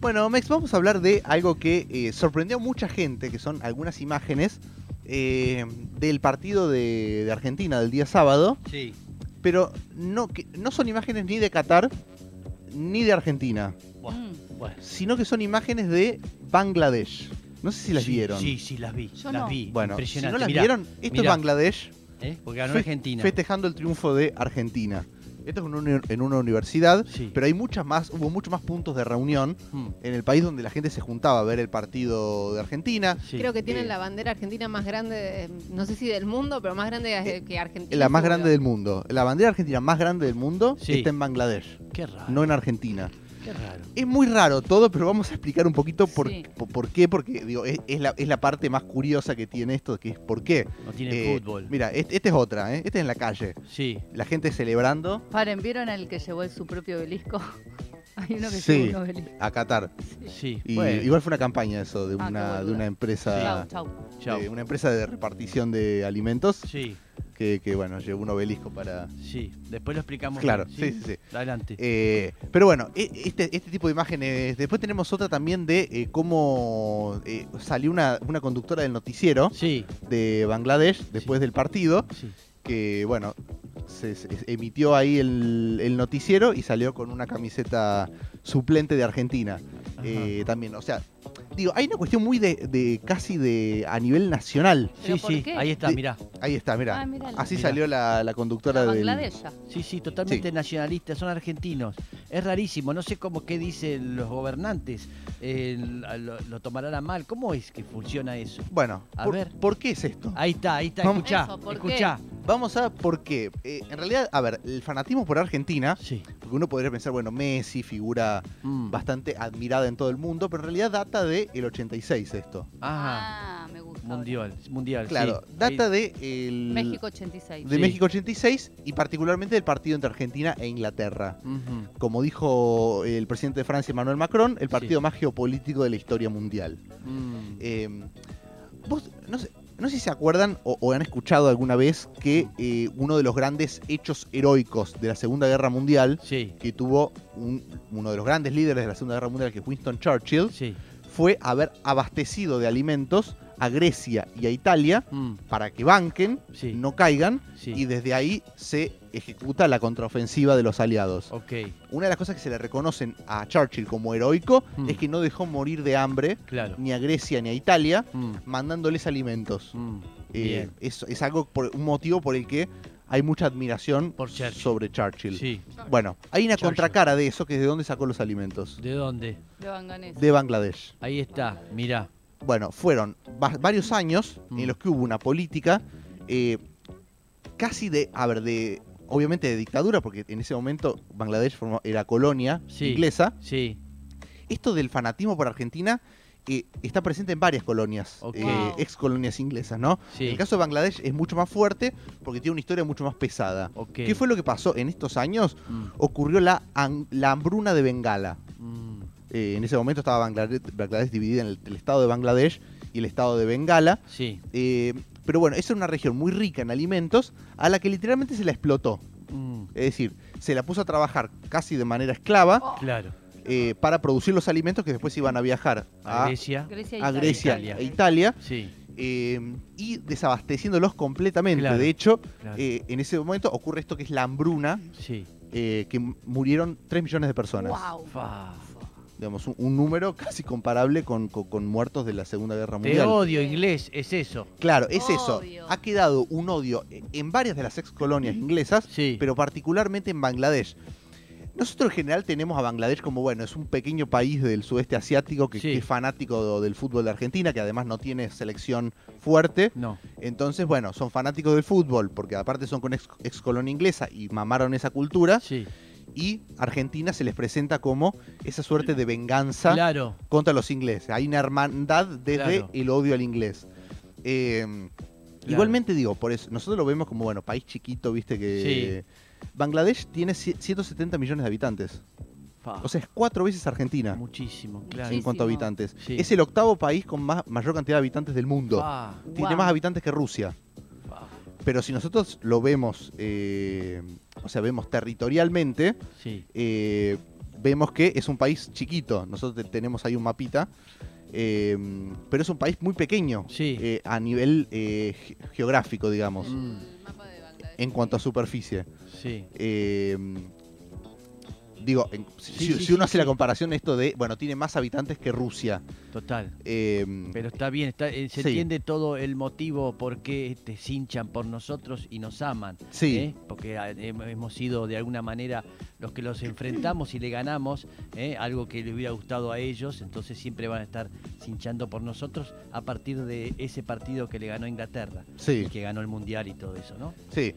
Bueno, Mex, vamos a hablar de algo que eh, sorprendió a mucha gente, que son algunas imágenes eh, del partido de, de Argentina del día sábado, Sí. pero no, que, no son imágenes ni de Qatar ni de Argentina, Buah, Mm. bueno. sino que son imágenes de Bangladesh. No sé si las Sí, vieron. Sí, sí, las vi. Yo las no. vi. Bueno, si no las Mirá, vieron, esto mirá, es Bangladesh ¿eh? Porque ganó Argentina. festejando el triunfo de Argentina. Esto es en una, en una universidad, Sí. pero hay muchas más, hubo muchos más puntos de reunión Mm, en el país donde la gente se juntaba a ver el partido de Argentina. sí. Creo que tienen Eh, la bandera argentina más grande, de- no sé si del mundo, pero más grande Eh, que Argentina. La más seguro. grande del mundo. La bandera argentina más grande del mundo Sí. está en Bangladesh, Qué raro. no en Argentina. Qué raro. Es muy raro todo, pero vamos a explicar un poquito por, Sí. por, por qué, porque digo, es, es la, es la parte más curiosa que tiene esto, que es por qué. No tiene Eh, fútbol. Mira, este es otra, ¿eh? este es en la calle. Sí. La gente celebrando Paren, ¿vieron el que llevó su propio obelisco? Hay uno que Sí. llevó un obelisco. a Qatar. Sí. Y bueno, igual fue una campaña eso, de Ah, una, de una empresa. Chau, chau. chao. de una empresa de repartición de alimentos Sí, que, que, bueno, llevó un obelisco para. sí. Después lo explicamos. Claro, bien, sí, sí, sí. Adelante. Eh, pero bueno, e- este, este tipo de imágenes. Después tenemos otra también de eh, cómo eh, salió una, una conductora del noticiero Sí, de Bangladesh después Sí. del partido, sí. que bueno, se, se emitió ahí el, el noticiero y salió con una camiseta suplente de Argentina. Eh, también, o sea, digo, hay una cuestión muy de, de casi de a nivel nacional. ¿Pero Sí, por sí. qué? Ahí está, De- mirá. Ahí está, mira. Ah. Así Mirá. salió la, la conductora La del. Sí, sí, totalmente Sí. nacionalistas, son argentinos. Es rarísimo, no sé cómo qué dicen los gobernantes. eh, lo, lo tomarán a mal. ¿Cómo es que funciona eso? Bueno, A por, ver. ¿por qué es esto? Ahí está, ahí está, Vamos. escuchá, Eso, ¿por qué? Vamos a por qué. Eh, en realidad, a ver, el fanatismo por Argentina, Sí. porque uno podría pensar, bueno, Messi, figura Mm. bastante admirada en todo el mundo, pero en realidad data del 86 esto. Ajá. Ah, me gusta. Mundial, mundial. Claro, sí. data Ahí- de el, México 86. de Sí. México 86 y particularmente del partido entre Argentina e Inglaterra. Como dijo el presidente de Francia, Emmanuel Macron, el partido Sí. más geopolítico de la historia mundial. Mm. Eh, si se acuerdan o, o han escuchado alguna vez que eh, uno de los grandes hechos heroicos de la Segunda Guerra Mundial, Sí, que tuvo un- uno de los grandes líderes de la Segunda Guerra Mundial, que es Winston Churchill, sí. Fue haber abastecido de alimentos a Grecia y a Italia Mm. para que banquen, Sí. no caigan, Sí. y desde ahí se ejecuta la contraofensiva de los aliados. Ok, Una de las cosas que se le reconocen a Churchill como heroico Mm. es que no dejó morir de hambre claro. ni a Grecia ni a Italia, Mm. mandándoles alimentos. Eh, es, es algo por un motivo por el que hay mucha admiración Por Churchill. sobre Churchill. Sí. Bueno, hay una Churchill. contracara de eso que es de dónde sacó los alimentos. ¿De dónde? De Banganés. De Bangladesh. Ahí está, mirá. Bueno, fueron va- varios años Mm. en los que hubo una política eh, casi de, a ver, de, obviamente de dictadura, porque en ese momento Bangladesh formó- era colonia Sí. inglesa. Sí. Esto del fanatismo por Argentina eh, está presente en varias colonias, Ok. eh, ex colonias inglesas, ¿no? Sí. En el caso de Bangladesh es mucho más fuerte porque tiene una historia mucho más pesada. ¿Qué fue lo que pasó en estos años? Mm. Ocurrió la, la hambruna de Bengala. Mm. Eh, en ese momento estaba Bangladesh, Bangladesh dividida en el, el estado de Bangladesh y el estado de Bengala. Sí. Eh, pero bueno, esa era una región muy rica en alimentos a la que literalmente se la explotó. Mm. Es decir, se la puso a trabajar casi de manera esclava Claro. Eh, para producir los alimentos que después iban a viajar A a, Grecia. A Italia. Grecia Italia. e Italia Sí. eh, y desabasteciéndolos completamente. Claro, De hecho, claro. eh, en ese momento ocurre esto que es la hambruna, Sí. eh, que murieron 3 millones de personas. Wow. Digamos, un, un número casi comparable con, con- con muertos de la Segunda Guerra Mundial. odio, inglés, es eso. Claro, es eso. Ha quedado un odio en varias de las ex colonias inglesas, Sí. pero particularmente en Bangladesh. Nosotros en general tenemos a Bangladesh como, bueno, es un pequeño país del sudeste asiático que, Sí. que es fanático del fútbol de Argentina, que además no tiene selección fuerte. No. Entonces, bueno, son fanáticos del fútbol, porque aparte son con ex, ex colonia inglesa y mamaron esa cultura. Sí. Y Argentina se les presenta como esa suerte de venganza Claro. contra los ingleses. Hay una hermandad desde Claro. el odio al inglés. Eh, Claro. Igualmente digo, por eso, nosotros lo vemos como, bueno, país chiquito, viste que... Bangladesh tiene ci- 170 millones de habitantes. O sea, es cuatro veces Argentina Muchísimo, claro. en cuanto a habitantes. Sí. Es el octavo país con más, mayor cantidad de habitantes del mundo. Tiene Wow. más habitantes que Rusia. Pero si nosotros lo vemos, eh, o sea, vemos territorialmente, Sí. eh, vemos que es un país chiquito. Nosotros te- tenemos ahí un mapita. Eh, pero es un país muy pequeño Sí. eh, a nivel eh, ge- geográfico, digamos, Mm, El mapa de Bangladesh. en cuanto a superficie. sí. Digo, en- si, Sí, si- sí, si uno hace la comparación, esto de, bueno, tiene más habitantes que Rusia. Total. eh, Pero está bien, está, eh, se entiende todo el motivo por qué te se hinchan por nosotros y nos aman. sí, ¿eh? Porque ah, hem- hemos sido de alguna manera los que los enfrentamos y le ganamos, ¿eh? algo que le hubiera gustado a ellos, entonces siempre van a estar hinchando por nosotros a partir de ese partido que le ganó Inglaterra sí, y que ganó el Mundial y todo eso, ¿no? sí.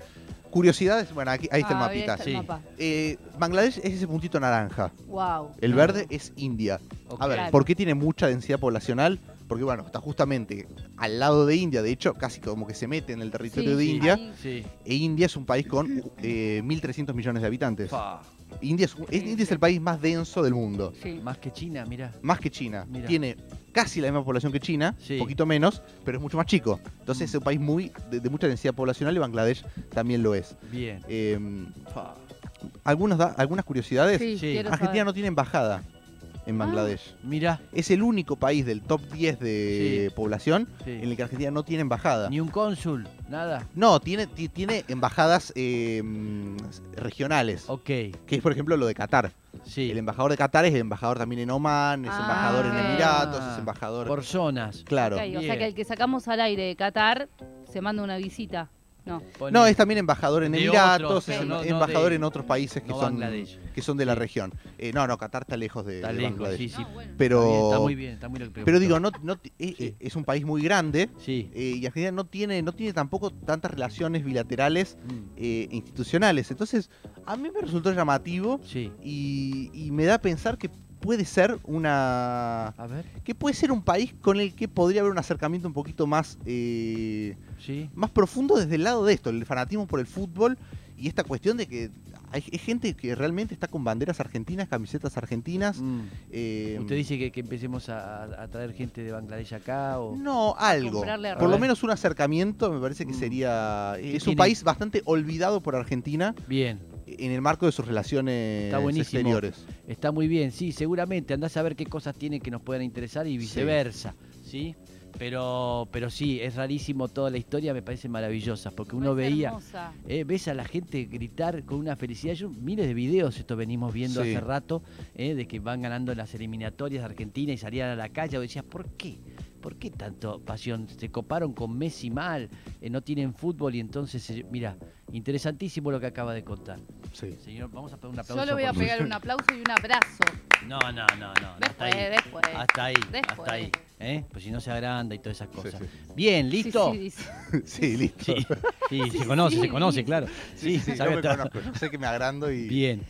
Curiosidades, bueno, aquí, ahí está Ah, el ahí mapita. está el sí. mapa. Eh, Bangladesh es ese puntito naranja. Wow. El verde es India. A ver, Claro. ¿por qué tiene mucha densidad poblacional? Porque, bueno, está justamente al lado de India, de hecho, casi como que se mete en el territorio Sí, de sí, India. ahí. Sí. E India es un país con eh, 1.300 millones de habitantes. Fa, India es, un- es- India es el país más denso del mundo. Sí. más que China, mira. Más que China. Mira. Tiene casi la misma población que China, Sí. un poquito menos, pero es mucho más chico. Entonces es un país muy de, de mucha densidad poblacional y Bangladesh también lo es. Bien. Eh, Fa. algunos da- algunas curiosidades. Sí, Sí. quiero Argentina saber. no tiene embajada en Ah. Bangladesh. Mira, Es el único país del top 10 de Sí. población Sí. en el que Argentina no tiene embajada. ni un cónsul, nada. No, tiene, ti- tiene embajadas eh, regionales, Ok, que es por ejemplo lo de Qatar. Sí. El embajador de Qatar es embajador también en Oman, es Ah, embajador en ok. Emiratos, es embajador... Por zonas. Claro. O sea que el que sacamos al aire de Qatar se manda una visita. No. Es también embajador en Emiratos, es no- no embajador de- en otros países que no son que son de la Sí. región. Eh, no, no, Qatar está lejos de, Está de lejos, Bangladesh. sí, sí. Ah, bueno. Pero, Está, bien, está muy bien, está muy lo que pero digo, no, eh, Sí. eh, es un país muy grande Sí. eh, y Argentina no tiene, no tiene tampoco tantas relaciones bilaterales mm, eh, institucionales. Entonces, a mí me resultó llamativo Sí. y, y me da a pensar que puede ser una. A ver, que puede ser un país con el que podría haber un acercamiento un poquito más. eh, sí. más profundo desde el lado de esto, el fanatismo por el fútbol y esta cuestión de que hay, hay gente que realmente está con banderas argentinas, camisetas argentinas. Mm. eh, ¿Usted dice que, que empecemos a, a traer gente de Bangladesh acá? O... No, algo. Por lo menos un acercamiento me parece que Mm. sería... ¿Qué Es un tiene? país bastante olvidado por Argentina Bien, en el marco de sus relaciones Está buenísimo. exteriores. está muy bien, sí, seguramente. Andás a ver qué cosas tiene que nos puedan interesar y viceversa, ¿sí? Pero, pero sí, es rarísimo toda la historia, me parece maravillosa, porque uno veía... Eh, ves a la gente gritar con una felicidad. Yo miles de videos esto venimos viendo Sí. hace rato, eh, de que van ganando las eliminatorias de Argentina y salían a la calle. O decías, ¿por qué? ¿Por qué tanto pasión? Se coparon con Messi mal, eh, no tienen fútbol y entonces, eh, mira, interesantísimo lo que acaba de contar. Sí. Señor, vamos a pegar un aplauso. Yo le voy a pegar un aplauso y un abrazo. No, no, no, no. hasta Después, ahí. después. Hasta ahí, Después. hasta ahí. ¿eh? Pues si no se agranda y todas esas cosas. sí. Bien, ¿listo? sí, listo. Sí, sí, se conoce, se conoce, claro. Sí, Sí, sabe yo me hasta- conozco, yo sé que me agrando y... Bien.